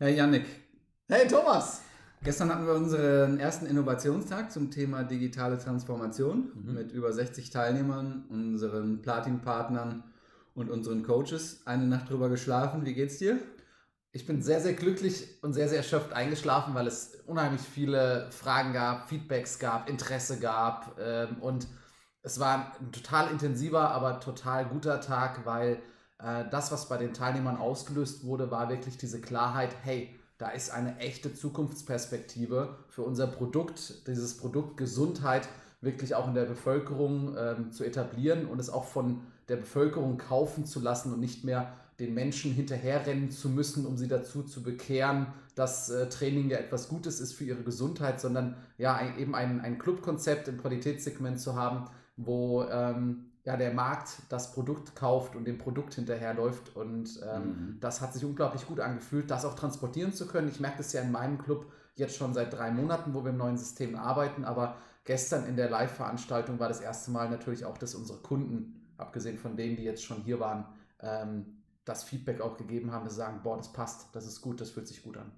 Hey Yannick. Hey Thomas. Gestern hatten wir unseren ersten Innovationstag zum Thema digitale Transformation mhm. mit über 60 Teilnehmern, unseren Platin-Partnern und unseren Coaches. Eine Nacht drüber geschlafen. Wie geht's dir? Ich bin sehr, sehr glücklich und sehr, sehr erschöpft eingeschlafen, weil es unheimlich viele Fragen gab, Feedbacks gab, Interesse gab. Ähm, und es war ein total intensiver, aber total guter Tag, weil das, was bei den Teilnehmern ausgelöst wurde, war wirklich diese Klarheit, hey, da ist eine echte Zukunftsperspektive für unser Produkt, dieses Produkt Gesundheit wirklich auch in der Bevölkerung ähm, zu etablieren und es auch von der Bevölkerung kaufen zu lassen und nicht mehr den Menschen hinterherrennen zu müssen, um sie dazu zu bekehren, dass äh, Training ja etwas Gutes ist für ihre Gesundheit, sondern ja ein, eben ein, ein Clubkonzept im Qualitätssegment zu haben, wo ähm, ja, der Markt das Produkt kauft und dem Produkt hinterherläuft. Und ähm, mhm. das hat sich unglaublich gut angefühlt, das auch transportieren zu können. Ich merke das ja in meinem Club jetzt schon seit drei Monaten, wo wir im neuen System arbeiten. Aber gestern in der Live-Veranstaltung war das erste Mal natürlich auch, dass unsere Kunden, abgesehen von denen, die jetzt schon hier waren, ähm, das Feedback auch gegeben haben, dass sie sagen, boah, das passt, das ist gut, das fühlt sich gut an.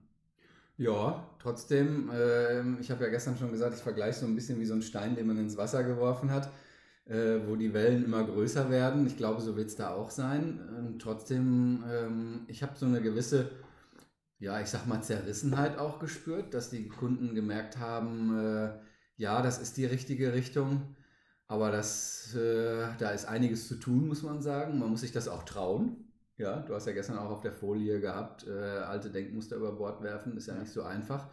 Ja, trotzdem, äh, ich habe ja gestern schon gesagt, ich vergleiche so ein bisschen wie so ein Stein, den man ins Wasser geworfen hat äh, wo die Wellen immer größer werden. Ich glaube, so wird es da auch sein. Und trotzdem, ähm, ich habe so eine gewisse, ja, ich sag mal, Zerrissenheit auch gespürt, dass die Kunden gemerkt haben, äh, ja, das ist die richtige Richtung. Aber das, äh, da ist einiges zu tun, muss man sagen. Man muss sich das auch trauen. Ja, du hast ja gestern auch auf der Folie gehabt, äh, alte Denkmuster über Bord werfen, ist ja nicht so einfach.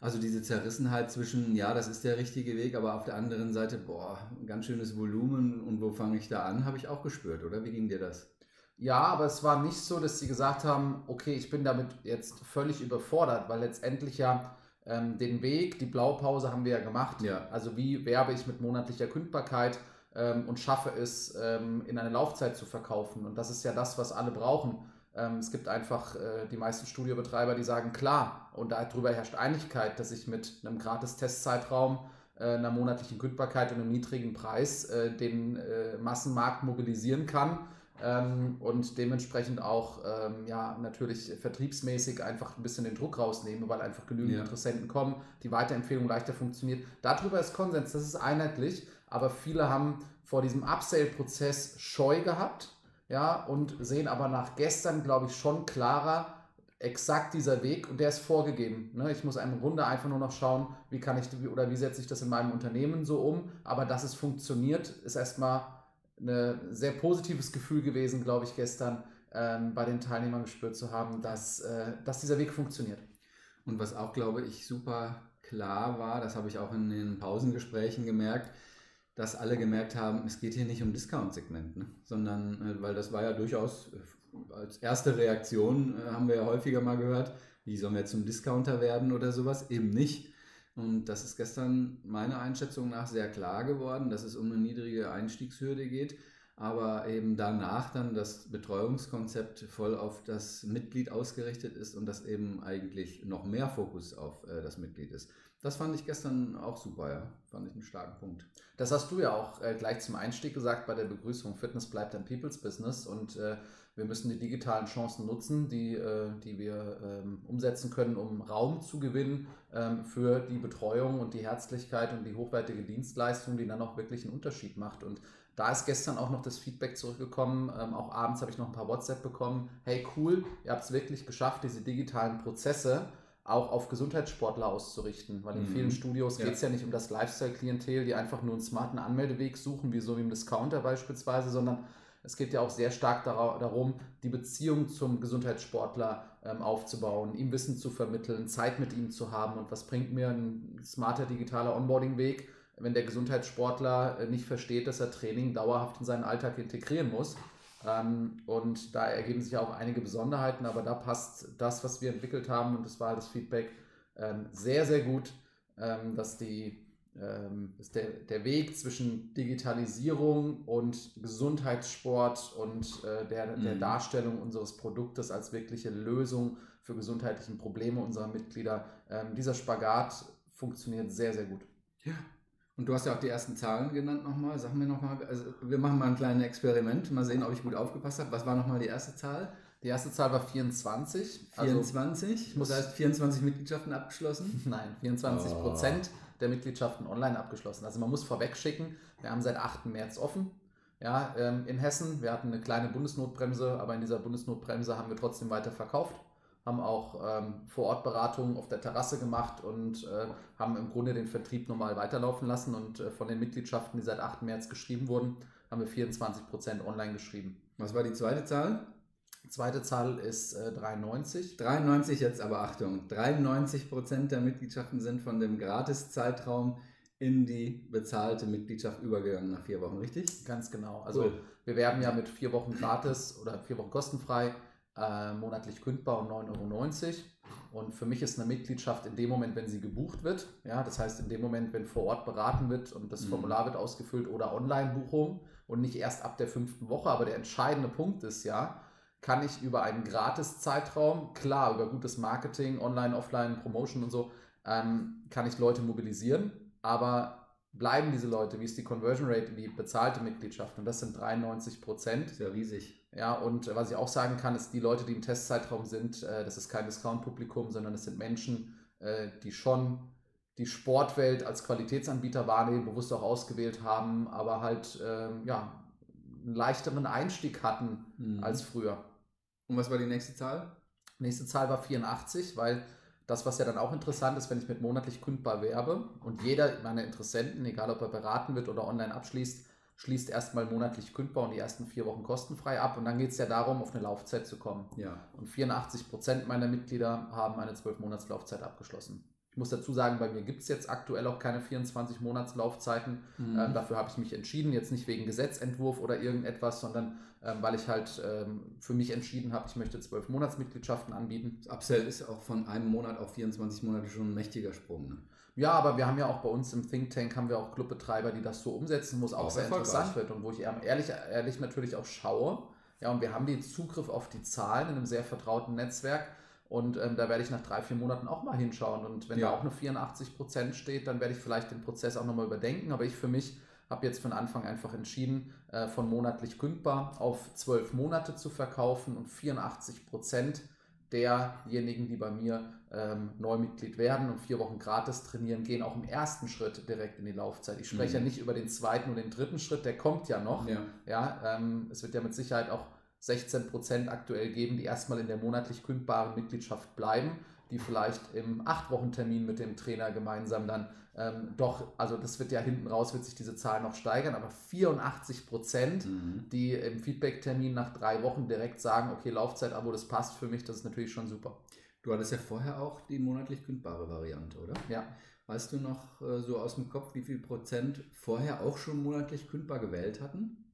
Also diese Zerrissenheit zwischen, ja, das ist der richtige Weg, aber auf der anderen Seite, boah, ganz schönes Volumen und wo fange ich da an, habe ich auch gespürt, oder? Wie ging dir das? Ja, aber es war nicht so, dass sie gesagt haben, okay, ich bin damit jetzt völlig überfordert, weil letztendlich ja ähm, den Weg, die Blaupause haben wir ja gemacht. Ja. Also wie werbe ich mit monatlicher Kündbarkeit ähm, und schaffe es, ähm, in eine Laufzeit zu verkaufen. Und das ist ja das, was alle brauchen. Ähm, es gibt einfach äh, die meisten Studiobetreiber, die sagen, klar, und darüber herrscht Einigkeit, dass ich mit einem gratis Testzeitraum, äh, einer monatlichen Kündbarkeit und einem niedrigen Preis äh, den Massenmarkt mobilisieren kann. Ähm, und dementsprechend auch ähm, ja, natürlich vertriebsmäßig einfach ein bisschen den Druck rausnehme, weil einfach genügend ja. Interessenten kommen, die Weiterempfehlung leichter funktioniert. Darüber ist Konsens, das ist einheitlich, aber viele haben vor diesem Upsale-Prozess Scheu gehabt ja, und sehen aber nach gestern, glaube ich, schon klarer, exakt dieser Weg und der ist vorgegeben. Ne? Ich muss im Grunde einfach nur noch schauen, wie kann ich oder wie setze ich das in meinem Unternehmen so um. Aber dass es funktioniert, ist erstmal ein sehr positives Gefühl gewesen, glaube ich, gestern ähm, bei den Teilnehmern gespürt zu haben, dass, äh, dass dieser Weg funktioniert. Und was auch, glaube ich, super klar war, das habe ich auch in den Pausengesprächen gemerkt, dass alle gemerkt haben, es geht hier nicht um Discount-Segment, ne? sondern, äh, weil das war ja durchaus äh, als erste Reaktion, äh, haben wir ja häufiger mal gehört, wie sollen wir zum Discounter werden oder sowas, eben nicht. Und das ist gestern meiner Einschätzung nach sehr klar geworden, dass es um eine niedrige Einstiegshürde geht, aber eben danach dann das Betreuungskonzept voll auf das Mitglied ausgerichtet ist und dass eben eigentlich noch mehr Fokus auf äh, das Mitglied ist. Das fand ich gestern auch super, ja. Fand ich einen starken Punkt. Das hast du ja auch äh, gleich zum Einstieg gesagt bei der Begrüßung. Fitness bleibt ein People's Business und äh, wir müssen die digitalen Chancen nutzen, die, äh, die wir ähm, umsetzen können, um Raum zu gewinnen ähm, für die Betreuung und die Herzlichkeit und die hochwertige Dienstleistung, die dann auch wirklich einen Unterschied macht. Und da ist gestern auch noch das Feedback zurückgekommen. Ähm, auch abends habe ich noch ein paar WhatsApp bekommen. Hey, cool, ihr habt es wirklich geschafft, diese digitalen Prozesse auch auf Gesundheitssportler auszurichten. Weil in mhm. vielen Studios ja. geht es ja nicht um das Lifestyle-Klientel, die einfach nur einen smarten Anmeldeweg suchen, wie so wie im Discounter beispielsweise, sondern es geht ja auch sehr stark darum, die Beziehung zum Gesundheitssportler ähm, aufzubauen, ihm Wissen zu vermitteln, Zeit mit ihm zu haben. Und was bringt mir ein smarter digitaler Onboarding-Weg, wenn der Gesundheitssportler äh, nicht versteht, dass er Training dauerhaft in seinen Alltag integrieren muss? Ähm, und da ergeben sich auch einige Besonderheiten, aber da passt das, was wir entwickelt haben, und das war das Feedback, ähm, sehr, sehr gut, dass, die, dass der, der Weg zwischen Digitalisierung und Gesundheitssport und äh, der, der mhm. Darstellung unseres Produktes als wirkliche Lösung für gesundheitliche Probleme unserer Mitglieder, dieser Spagat funktioniert sehr, sehr gut. Ja, und du hast ja auch die ersten Zahlen genannt nochmal. Sag mir nochmal, also wir machen mal ein kleines Experiment, mal sehen, ob ich gut aufgepasst habe. Was war nochmal die erste Zahl? Die erste Zahl war 24. 24? Also, ich muss das heißt 24 Mitgliedschaften abgeschlossen? Nein, 24 oh. Der Mitgliedschaften online abgeschlossen. Also man muss vorweg schicken, wir haben seit 8. März offen. Ja, ähm, in Hessen, wir hatten eine kleine Bundesnotbremse, aber in dieser Bundesnotbremse haben wir trotzdem weiter verkauft, haben auch ähm, vor Ort Beratungen auf der Terrasse gemacht und äh, haben im Grunde den Vertrieb normal weiterlaufen lassen. Und äh, von den Mitgliedschaften, die seit 8. März geschrieben wurden, haben wir 24 Prozent online geschrieben. Was war die zweite Zahl? Zweite Zahl ist äh, 93. 93 jetzt aber Achtung, 93 Prozent der Mitgliedschaften sind von dem Gratiszeitraum in die bezahlte Mitgliedschaft übergegangen nach vier Wochen, richtig? Ganz genau. Also cool. wir werben ja mit vier Wochen gratis oder vier Wochen kostenfrei, äh, monatlich kündbar und 9,90 Euro. Und für mich ist eine Mitgliedschaft in dem Moment, wenn sie gebucht wird, ja, das heißt in dem Moment, wenn vor Ort beraten wird und das mhm. Formular wird ausgefüllt oder Online-Buchung und nicht erst ab der fünften Woche. Aber der entscheidende Punkt ist ja, kann ich über einen Gratis-Zeitraum, klar, über gutes Marketing, Online, Offline, Promotion und so, ähm, kann ich Leute mobilisieren, aber bleiben diese Leute, wie ist die Conversion Rate die bezahlte Mitgliedschaft? Und das sind 93 Prozent. Sehr riesig. Ja, und was ich auch sagen kann, ist, die Leute, die im Testzeitraum sind, äh, das ist kein Discount-Publikum, sondern es sind Menschen, äh, die schon die Sportwelt als Qualitätsanbieter wahrnehmen, bewusst auch ausgewählt haben, aber halt ähm, ja, einen leichteren Einstieg hatten mhm. als früher. Und was war die nächste Zahl? Nächste Zahl war 84, weil das, was ja dann auch interessant ist, wenn ich mit monatlich kündbar werbe und jeder meiner Interessenten, egal ob er beraten wird oder online abschließt, schließt erstmal monatlich kündbar und die ersten vier Wochen kostenfrei ab. Und dann geht es ja darum, auf eine Laufzeit zu kommen. Ja. Und 84 Prozent meiner Mitglieder haben eine 12-Monats-Laufzeit abgeschlossen. Ich muss dazu sagen, bei mir gibt es jetzt aktuell auch keine 24 Monatslaufzeiten. Mhm. Ähm, dafür habe ich mich entschieden, jetzt nicht wegen Gesetzentwurf oder irgendetwas, sondern ähm, weil ich halt ähm, für mich entschieden habe, ich möchte 12 Monatsmitgliedschaften anbieten. Das Upsell ist auch von einem Monat auf 24 Monate schon ein mächtiger Sprung. Ne? Ja, aber wir haben ja auch bei uns im Think Tank haben wir auch Clubbetreiber, die das so umsetzen, wo es auch, auch sehr interessant wird und wo ich ehrlich, ehrlich natürlich auch schaue. Ja, und wir haben den Zugriff auf die Zahlen in einem sehr vertrauten Netzwerk und ähm, da werde ich nach drei, vier Monaten auch mal hinschauen. Und wenn ja. da auch eine 84 Prozent steht, dann werde ich vielleicht den Prozess auch nochmal überdenken. Aber ich für mich habe jetzt von Anfang einfach entschieden, äh, von monatlich kündbar auf zwölf Monate zu verkaufen und 84 Prozent derjenigen, die bei mir ähm, Neumitglied werden und vier Wochen gratis trainieren, gehen auch im ersten Schritt direkt in die Laufzeit. Ich spreche mhm. ja nicht über den zweiten und den dritten Schritt, der kommt ja noch. Ja, ja ähm, es wird ja mit Sicherheit auch 16 Prozent aktuell geben, die erstmal in der monatlich kündbaren Mitgliedschaft bleiben, die vielleicht im 8-Wochen-Termin mit dem Trainer gemeinsam dann ähm, doch, also das wird ja hinten raus, wird sich diese Zahl noch steigern, aber 84 Prozent, mhm. die im Feedback-Termin nach drei Wochen direkt sagen, okay, Laufzeit-Abo, das passt für mich, das ist natürlich schon super. Du hattest ja vorher auch die monatlich kündbare Variante, oder? Ja. Weißt du noch äh, so aus dem Kopf, wie viel Prozent vorher auch schon monatlich kündbar gewählt hatten?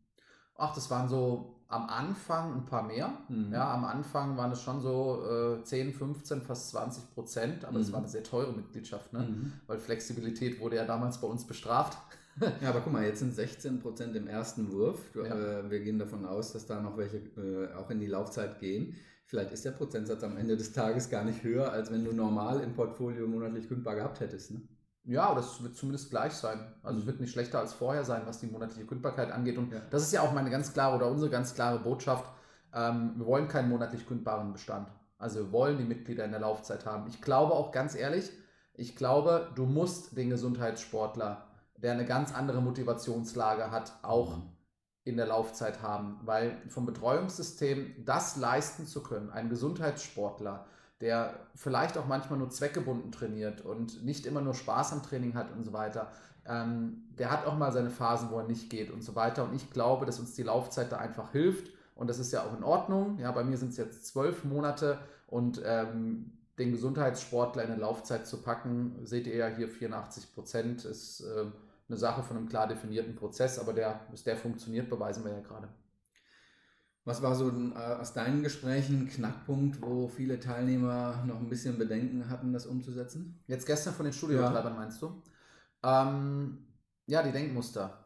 Ach, das waren so am Anfang ein paar mehr. Mhm. Ja, am Anfang waren es schon so äh, 10, 15, fast 20 Prozent, aber es mhm. war eine sehr teure Mitgliedschaft, ne? Mhm. weil Flexibilität wurde ja damals bei uns bestraft. ja, aber guck mal, jetzt sind 16 Prozent im ersten Wurf. Du, ja. äh, wir gehen davon aus, dass da noch welche äh, auch in die Laufzeit gehen. Vielleicht ist der Prozentsatz am Ende des Tages gar nicht höher, als wenn du normal im Portfolio monatlich kündbar gehabt hättest. Ne? Ja, das wird zumindest gleich sein. Also es wird nicht schlechter als vorher sein, was die monatliche Kündbarkeit angeht. Und ja. das ist ja auch meine ganz klare oder unsere ganz klare Botschaft. Ähm, wir wollen keinen monatlich kündbaren Bestand. Also wir wollen die Mitglieder in der Laufzeit haben. Ich glaube auch ganz ehrlich, ich glaube, du musst den Gesundheitssportler, der eine ganz andere Motivationslage hat, auch mhm. in der Laufzeit haben. Weil vom Betreuungssystem das leisten zu können, ein Gesundheitssportler, der vielleicht auch manchmal nur zweckgebunden trainiert und nicht immer nur Spaß am Training hat und so weiter, ähm, der hat auch mal seine Phasen, wo er nicht geht und so weiter. Und ich glaube, dass uns die Laufzeit da einfach hilft. Und das ist ja auch in Ordnung. Ja, bei mir sind es jetzt zwölf Monate und ähm, den Gesundheitssportler in eine Laufzeit zu packen, seht ihr ja hier 84 Prozent, ist äh, eine Sache von einem klar definierten Prozess, aber der, der funktioniert, beweisen wir ja gerade. Was war so äh, aus deinen Gesprächen ein Knackpunkt, wo viele Teilnehmer noch ein bisschen Bedenken hatten, das umzusetzen? Jetzt gestern von den Studiobetreibern ja. meinst du? Ähm, ja, die Denkmuster.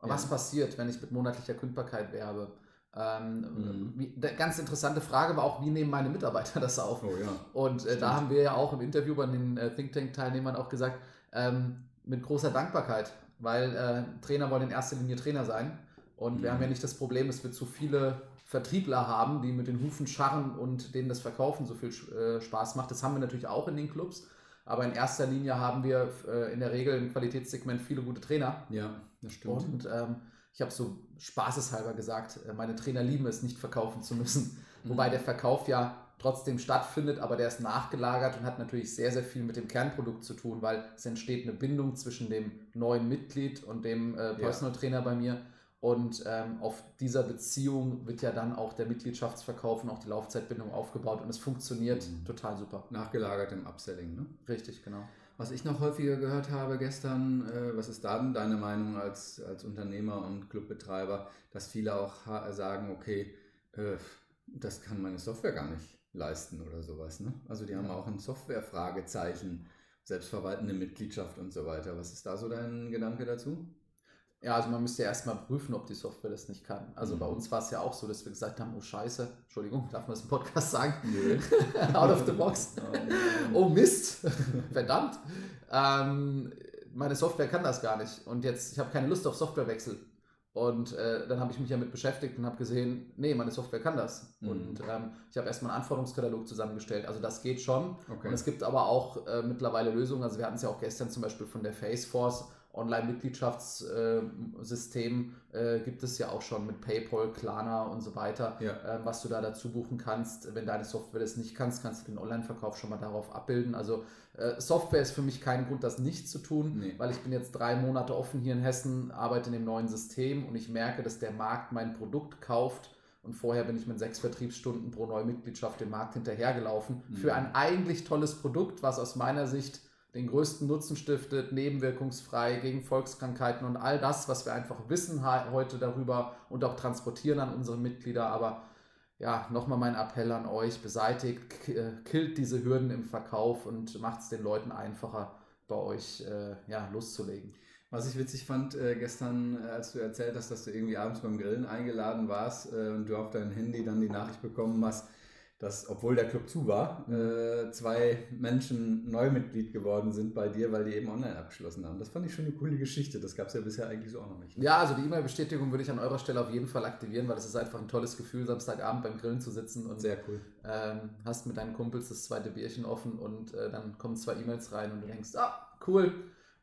Was ja. passiert, wenn ich mit monatlicher Kündbarkeit werbe? Ähm, mhm. wie, ganz interessante Frage war auch, wie nehmen meine Mitarbeiter das auf? Oh, ja. Und äh, da haben wir ja auch im Interview bei den äh, Think Tank-Teilnehmern auch gesagt, ähm, mit großer Dankbarkeit, weil äh, Trainer wollen in erster Linie Trainer sein Und mhm. wir haben ja nicht das Problem, dass wir zu viele Vertriebler haben, die mit den Hufen scharren und denen das Verkaufen so viel äh, Spaß macht. Das haben wir natürlich auch in den Clubs. Aber in erster Linie haben wir äh, in der Regel im Qualitätssegment viele gute Trainer. Ja, das stimmt. Und ähm, ich habe so spaßeshalber gesagt, äh, meine Trainer lieben es, nicht verkaufen zu müssen. Mhm. Wobei der Verkauf ja trotzdem stattfindet, aber der ist nachgelagert und hat natürlich sehr, sehr viel mit dem Kernprodukt zu tun, weil es entsteht eine Bindung zwischen dem neuen Mitglied und dem äh, Personal Trainer bei mir. Und ähm, auf dieser Beziehung wird ja dann auch der Mitgliedschaftsverkauf und auch die Laufzeitbindung aufgebaut und es funktioniert mhm. total super. Nachgelagert im Upselling, ne? Richtig, genau. Was ich noch häufiger gehört habe gestern, äh, was ist da denn deine Meinung als, als Unternehmer und Clubbetreiber, dass viele auch sagen, okay, äh, das kann meine Software gar nicht leisten oder sowas. Ne? Also die ja. haben auch ein Software-Fragezeichen, selbstverwaltende Mitgliedschaft und so weiter. Was ist da so dein Gedanke dazu? Ja, also man müsste ja erstmal prüfen, ob die Software das nicht kann. Also mhm. bei uns war es ja auch so, dass wir gesagt haben, oh Scheiße, Entschuldigung, darf man das im Podcast sagen? Nö. Out of the box. oh Mist, verdammt. Ähm, meine Software kann das gar nicht. Und jetzt, ich habe keine Lust auf Softwarewechsel. Und äh, dann habe ich mich damit beschäftigt und habe gesehen, nee, meine Software kann das. Mhm. Und ähm, ich habe erstmal einen Anforderungskatalog zusammengestellt. Also das geht schon. Okay. Und es gibt aber auch äh, mittlerweile Lösungen. Also wir hatten es ja auch gestern zum Beispiel von der Faceforce Online-Mitgliedschaftssystem äh, gibt es ja auch schon mit PayPal, Klarna und so weiter, ja. äh, was du da dazu buchen kannst. Wenn deine Software das nicht kannst, kannst du den Online-Verkauf schon mal darauf abbilden. Also äh, Software ist für mich kein Grund, das nicht zu tun, nee. weil ich bin jetzt drei Monate offen hier in Hessen, arbeite in dem neuen System und ich merke, dass der Markt mein Produkt kauft. Und vorher bin ich mit sechs Vertriebsstunden pro neue Mitgliedschaft dem Markt hinterhergelaufen. Mhm. Für ein eigentlich tolles Produkt, was aus meiner Sicht den größten Nutzen stiftet, nebenwirkungsfrei gegen Volkskrankheiten und all das, was wir einfach wissen heute darüber und auch transportieren an unsere Mitglieder. Aber ja, nochmal mein Appell an euch, beseitigt, äh, killt diese Hürden im Verkauf und macht es den Leuten einfacher, bei euch äh, ja, loszulegen. Was ich witzig fand äh, gestern, äh, als du erzählt hast, dass du irgendwie abends beim Grillen eingeladen warst äh, und du auf dein Handy dann die Nachricht bekommen hast, dass, obwohl der Club zu war, äh, zwei Menschen Neumitglied geworden sind bei dir, weil die eben online abgeschlossen haben. Das fand ich schon eine coole Geschichte. Das gab es ja bisher eigentlich so auch noch nicht. Ja, also die E-Mail-Bestätigung würde ich an eurer Stelle auf jeden Fall aktivieren, weil es ist einfach ein tolles Gefühl, Samstagabend beim Grillen zu sitzen und Sehr cool. Ähm, hast mit deinen Kumpels das zweite Bierchen offen und äh, dann kommen zwei E-Mails rein und du denkst, ah, cool,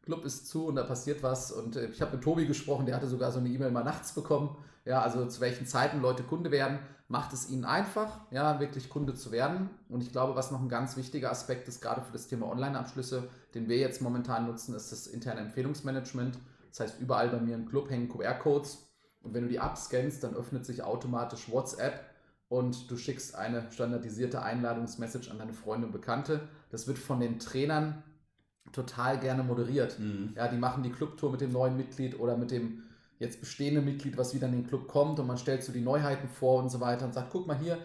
Club ist zu und da passiert was. Und äh, ich habe mit Tobi gesprochen, der hatte sogar so eine E-Mail mal nachts bekommen. Ja, also zu welchen Zeiten Leute Kunde werden macht es ihnen einfach, ja, wirklich Kunde zu werden. Und ich glaube, was noch ein ganz wichtiger Aspekt ist, gerade für das Thema Online-Abschlüsse, den wir jetzt momentan nutzen, ist das interne Empfehlungsmanagement. Das heißt, überall bei mir im Club hängen QR-Codes. Und wenn du die abscannst, dann öffnet sich automatisch WhatsApp und du schickst eine standardisierte Einladungsmessage an deine Freunde und Bekannte. Das wird von den Trainern total gerne moderiert. Mhm. Ja, die machen die Clubtour mit dem neuen Mitglied oder mit dem jetzt bestehende Mitglied, was wieder in den Club kommt und man stellt so die Neuheiten vor und so weiter und sagt, guck mal hier,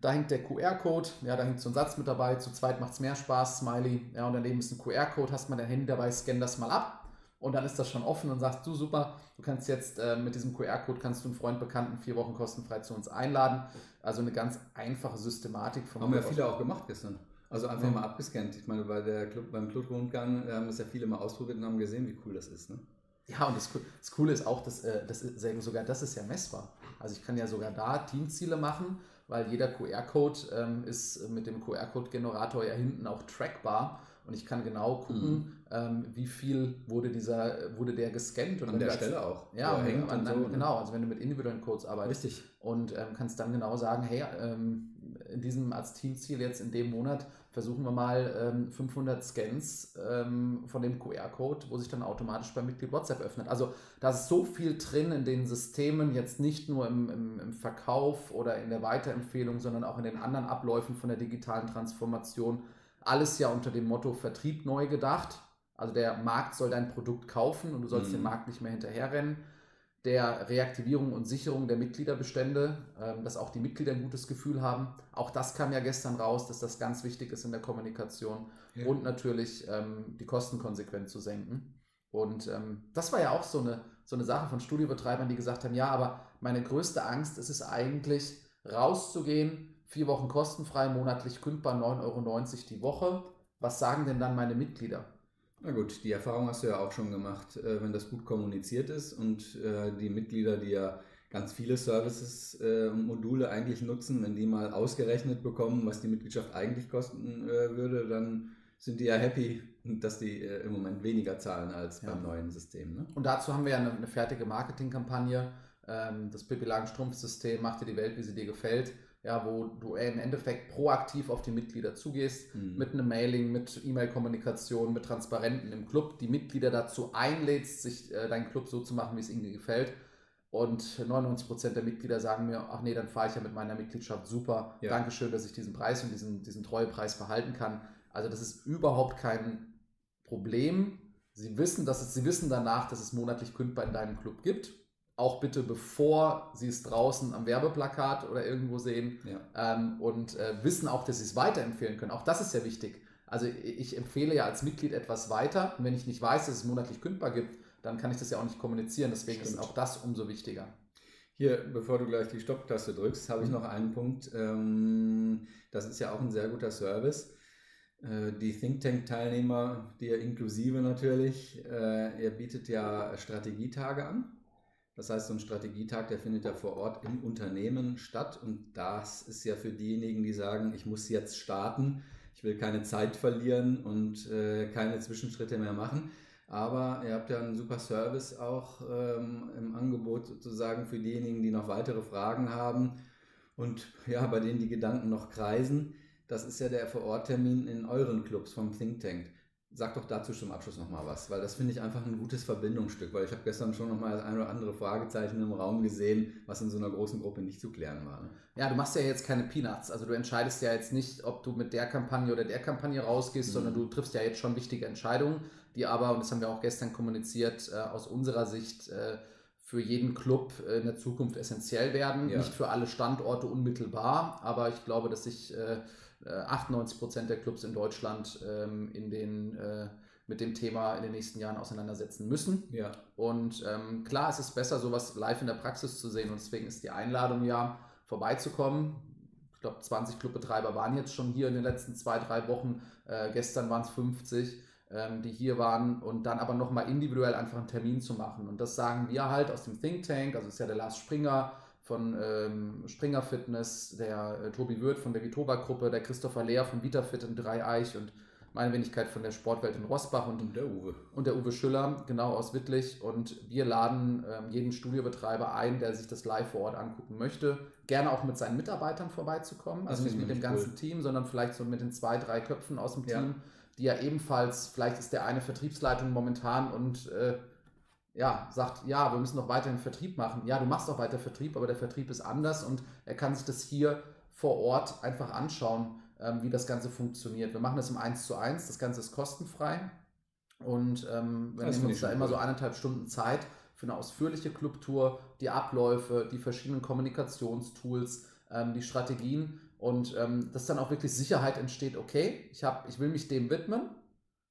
da hängt der QR-Code, ja, da hängt so ein Satz mit dabei, zu zweit macht es mehr Spaß, Smiley, ja, und daneben ist ein QR-Code, hast mal dein Handy dabei, scan das mal ab und dann ist das schon offen und sagst du, super, du kannst jetzt äh, mit diesem QR-Code kannst du einen Freund, Bekannten vier Wochen kostenfrei zu uns einladen. Also eine ganz einfache Systematik. Vom Haben ja viele auch gemacht gestern. Also einfach ja. mal abgescannt. Ich meine, bei der Club, beim Clubrundgang haben das ja viele mal ausprobiert und haben gesehen, wie cool das ist. Ne? Ja, und das, das Coole ist auch, dass, äh, das ist, sogar das ist ja messbar. Also ich kann ja sogar da Teamziele machen, weil jeder QR-Code ähm, ist mit dem QR-Code-Generator ja hinten auch trackbar. Und ich kann genau gucken, mhm. ähm, wie viel wurde dieser, wurde der gescannt. Und an der Stelle auch. Ja, und, an, an, so, genau. Also wenn du mit individuellen Codes arbeitest. Richtig. Und ähm, kannst dann genau sagen, hey, ähm, in diesem als Teamziel jetzt in dem Monat versuchen wir mal ähm, 500 Scans ähm, von dem QR-Code, wo sich dann automatisch beim Mitglied WhatsApp öffnet. Also da ist so viel drin in den Systemen, jetzt nicht nur im, im, im, Verkauf oder in der Weiterempfehlung, sondern auch in den anderen Abläufen von der digitalen Transformation. Alles ja unter dem Motto Vertrieb neu gedacht. Also der Markt soll dein Produkt kaufen und du sollst mhm. dem Markt nicht mehr hinterherrennen der Reaktivierung und Sicherung der Mitgliederbestände, ähm, dass auch die Mitglieder ein gutes Gefühl haben. Auch das kam ja gestern raus, dass das ganz wichtig ist in der Kommunikation ja. und natürlich ähm, die Kosten konsequent zu senken. Und ähm, das war ja auch so eine, so eine Sache von Studiobetreibern, die gesagt haben, ja, aber meine größte Angst ist es eigentlich, rauszugehen, vier Wochen kostenfrei, monatlich kündbar 9,90 Euro die Woche. Was sagen denn dann meine Mitglieder? Na gut, die Erfahrung hast du ja auch schon gemacht, äh, wenn das gut kommuniziert ist und äh, die Mitglieder, die ja ganz viele Services äh, und Module eigentlich nutzen. Wenn die mal ausgerechnet bekommen, was die Mitgliedschaft eigentlich kosten würde, dann sind die ja happy, dass die im Moment weniger zahlen als ja. beim neuen System. Ne? Und dazu haben wir ja eine, eine fertige Marketingkampagne. Ähm, das Pippi Langstrumpf-System macht dir die Welt, wie sie dir gefällt. Ja, wo du im Endeffekt proaktiv auf die Mitglieder zugehst, mhm. mit einem Mailing, mit E-Mail-Kommunikation, mit Transparenten im Club, die Mitglieder dazu einlädst, sich äh, deinen Club so zu machen, wie es ihnen gefällt. Und 99% der Mitglieder sagen mir, ach nee, dann fahre ich ja mit meiner Mitgliedschaft super. Ja. Dankeschön, dass ich diesen Preis und diesen, diesen Treuepreis verhalten kann. Also das ist überhaupt kein Problem. Sie wissen, dass es, Sie wissen danach, dass es monatlich kündbar in deinem Club gibt. Auch bitte bevor Sie es draußen am Werbeplakat oder irgendwo sehen. Ja. Ähm, und äh, wissen auch, dass Sie es weiterempfehlen können. Auch das ist sehr wichtig. Also ich empfehle ja als Mitglied etwas weiter. Und wenn ich nicht weiß, dass es monatlich kündbar gibt, dann kann ich das ja auch nicht kommunizieren. Deswegen Stimmt. ist auch das umso wichtiger. Hier, bevor du gleich die Stopptaste drückst, habe ich mhm. noch einen Punkt. Ähm, das ist ja auch ein sehr guter Service. Äh, die Think Tank-Teilnehmer, die inklusive natürlich, äh, er bietet ja Strategietage an. Das heißt, so ein Strategietag, der findet ja vor Ort im Unternehmen statt. Und das ist ja für diejenigen, die sagen, ich muss jetzt starten, ich will keine Zeit verlieren und äh, keine Zwischenschritte mehr machen. Aber ihr habt ja einen super Service auch ähm, im Angebot sozusagen für diejenigen, die noch weitere Fragen haben und ja, bei denen die Gedanken noch kreisen. Das ist ja der Vororttermin in euren Clubs vom Think Tank. Sag doch dazu zum Abschluss nochmal was, weil das finde ich einfach ein gutes Verbindungsstück, weil ich habe gestern schon nochmal das ein oder andere Fragezeichen im Raum gesehen, was in so einer großen Gruppe nicht zu klären war. Ne? Ja, du machst ja jetzt keine Peanuts, also du entscheidest ja jetzt nicht, ob du mit der Kampagne oder der Kampagne rausgehst, mhm. sondern du triffst ja jetzt schon wichtige Entscheidungen, die aber, und das haben wir auch gestern kommuniziert, äh, aus unserer Sicht äh, für jeden Club äh, in der Zukunft essentiell werden. Ja. Nicht für alle Standorte unmittelbar, aber ich glaube, dass sich 98 äh, Prozent der Clubs in Deutschland ähm, in den, äh, mit dem Thema in den nächsten Jahren auseinandersetzen müssen. Ja. Und ähm, klar, es ist besser, sowas live in der Praxis zu sehen. Und deswegen ist die Einladung ja, vorbeizukommen. Ich glaube, 20 Clubbetreiber waren jetzt schon hier in den letzten zwei, drei Wochen. Äh, gestern waren es 50 ähm, die hier waren und dann aber nochmal individuell einfach einen Termin zu machen. Und das sagen wir halt aus dem Think Tank, also ist ja der Lars Springer, von ähm, Springer Fitness, der äh, Tobi Wirth von der Vitova Gruppe, der Christopher Lehr von VitaFit in Dreieich und meine Wenigkeit von der Sportwelt in Rosbach und, und, der Uwe. Und der Uwe Schüller, genau aus Wittlich. Und wir laden ähm, jeden Studiobetreiber ein, der sich das live vor Ort angucken möchte, gerne auch mit seinen Mitarbeitern vorbeizukommen. Also nicht mit dem ganzen cool. Team, sondern vielleicht so mit den zwei, drei Köpfen aus dem Team, ja. die ja ebenfalls, vielleicht ist der eine Vertriebsleitung momentan und äh, ja, sagt, ja, wir müssen noch weiterhin Vertrieb machen. Ja, du machst auch weiter Vertrieb, aber der Vertrieb ist anders und er kann sich das hier vor Ort einfach anschauen, ähm, wie das Ganze funktioniert. Wir machen das im 1 zu 1, das Ganze ist kostenfrei. Und ähm, wir das nehmen uns da immer so eineinhalb Stunden Zeit für eine ausführliche Clubtour, die Abläufe, die verschiedenen Kommunikationstools, ähm, die Strategien. Und ähm, dass dann auch wirklich Sicherheit entsteht, okay, ich, hab, ich will mich dem widmen.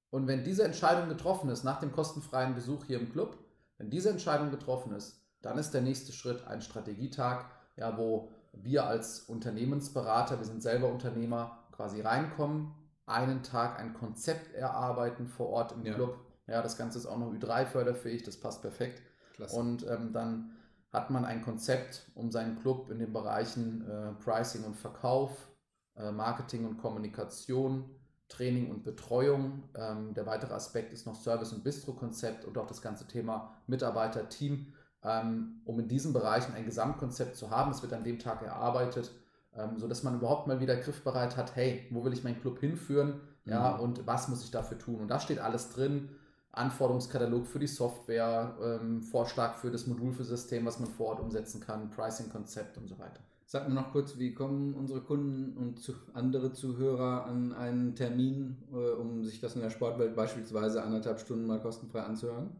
Und wenn diese Entscheidung getroffen ist nach dem kostenfreien Besuch hier im Club, wenn diese Entscheidung getroffen ist, dann ist der nächste Schritt ein Strategietag, ja, wo wir als Unternehmensberater, wir sind selber Unternehmer, quasi reinkommen, einen Tag ein Konzept erarbeiten vor Ort im ja. Club. Ja, das Ganze ist auch noch Ü3-förderfähig, das passt perfekt. Klasse. Und ähm, dann hat man ein Konzept, um seinen Club in den Bereichen äh, Pricing und Verkauf, äh, Marketing und Kommunikation, Training und Betreuung. Ähm, der weitere Aspekt ist noch Service- und Bistro-Konzept und auch das ganze Thema Mitarbeiter-Team, ähm, um in diesen Bereichen ein Gesamtkonzept zu haben. Es wird an dem Tag erarbeitet, ähm, sodass man überhaupt mal wieder griffbereit hat, hey, wo will ich meinen Club hinführen? Ja, mhm. und was muss ich dafür tun? Und da steht alles drin. Anforderungskatalog für die Software, ähm, Vorschlag für das Modul für System, was man vor Ort umsetzen kann, Pricing-Konzept und so weiter. Sag mir noch kurz, wie kommen unsere Kunden und zu, andere Zuhörer an einen Termin, äh, um sich das in der Sportwelt beispielsweise anderthalb Stunden mal kostenfrei anzuhören?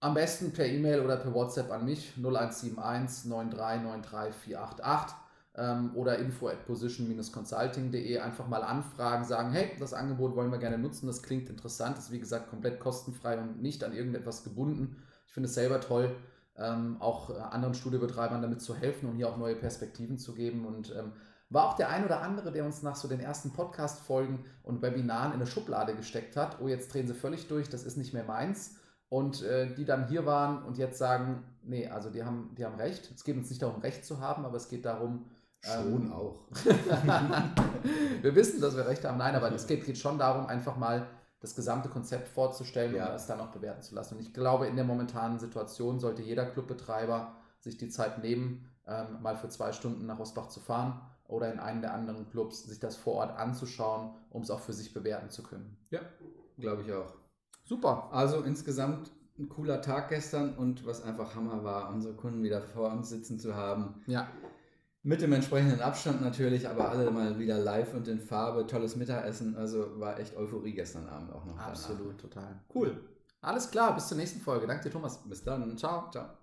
Am besten per E-Mail oder per WhatsApp an mich 0171 9393 488 ähm, oder info at position-consulting.de einfach mal anfragen, sagen, hey, das Angebot wollen wir gerne nutzen, das klingt interessant, ist wie gesagt komplett kostenfrei und nicht an irgendetwas gebunden. Ich finde es selber toll, ähm, auch äh, anderen Studiobetreibern damit zu helfen und hier auch neue Perspektiven zu geben. Und ähm, war auch der ein oder andere, der uns nach so den ersten Podcast-Folgen und Webinaren in eine Schublade gesteckt hat. Oh, jetzt drehen sie völlig durch, das ist nicht mehr meins. und äh, die dann hier waren und jetzt sagen, nee, also die haben, die haben Recht. Es geht uns nicht darum, Recht zu haben, aber es geht darum, Schon ähm, auch. wir wissen, dass wir Recht haben. Nein, aber es geht, geht schon darum, einfach mal das gesamte Konzept vorzustellen ja. und es dann auch bewerten zu lassen. Und ich glaube, in der momentanen Situation sollte jeder Clubbetreiber sich die Zeit nehmen, ähm, mal für zwei Stunden nach Rosbach zu fahren oder in einen der anderen Clubs sich das vor Ort anzuschauen, um es auch für sich bewerten zu können. Ja, glaube ich auch. Super. Also insgesamt ein cooler Tag gestern und was einfach Hammer war, unsere Kunden wieder vor uns sitzen zu haben. Ja. Mit dem entsprechenden Abstand natürlich, aber alle mal wieder live und in Farbe. Tolles Mittagessen. Also war echt Euphorie gestern Abend auch noch. Absolut, danach. total. Cool. Alles klar, bis zur nächsten Folge. Danke dir, Thomas. Bis dann. Ciao. Ciao.